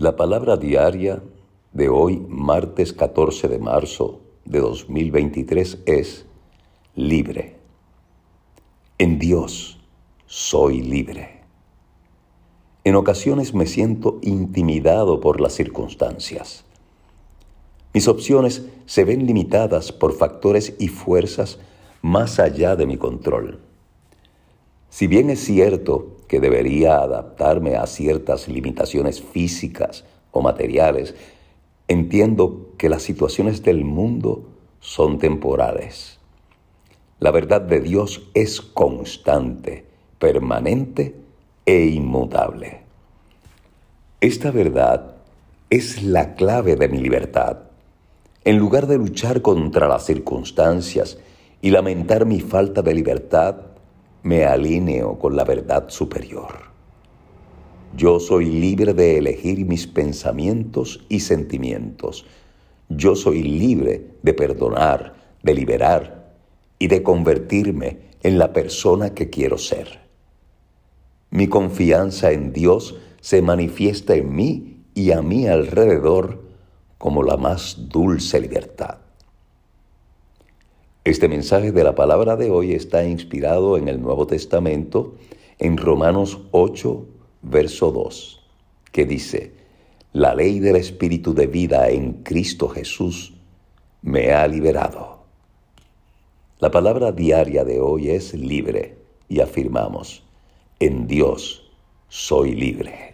La palabra diaria de hoy, martes 14 de marzo de 2023, es libre. En Dios soy libre. En ocasiones me siento intimidado por las circunstancias. Mis opciones se ven limitadas por factores y fuerzas más allá de mi control. Si bien es cierto que debería adaptarme a ciertas limitaciones físicas o materiales, entiendo que las situaciones del mundo son temporales. La verdad de Dios es constante, permanente e inmutable. Esta verdad es la clave de mi libertad. En lugar de luchar contra las circunstancias y lamentar mi falta de libertad, me alineo con la verdad superior. Yo soy libre de elegir mis pensamientos y sentimientos. Yo soy libre de perdonar, de liberar y de convertirme en la persona que quiero ser. Mi confianza en Dios se manifiesta en mí y a mi alrededor como la más dulce libertad. Este mensaje de la palabra de hoy está inspirado en el Nuevo Testamento, en Romanos 8, verso 2, que dice, La ley del Espíritu de vida en Cristo Jesús me ha liberado. La palabra diaria de hoy es libre y afirmamos, en Dios soy libre.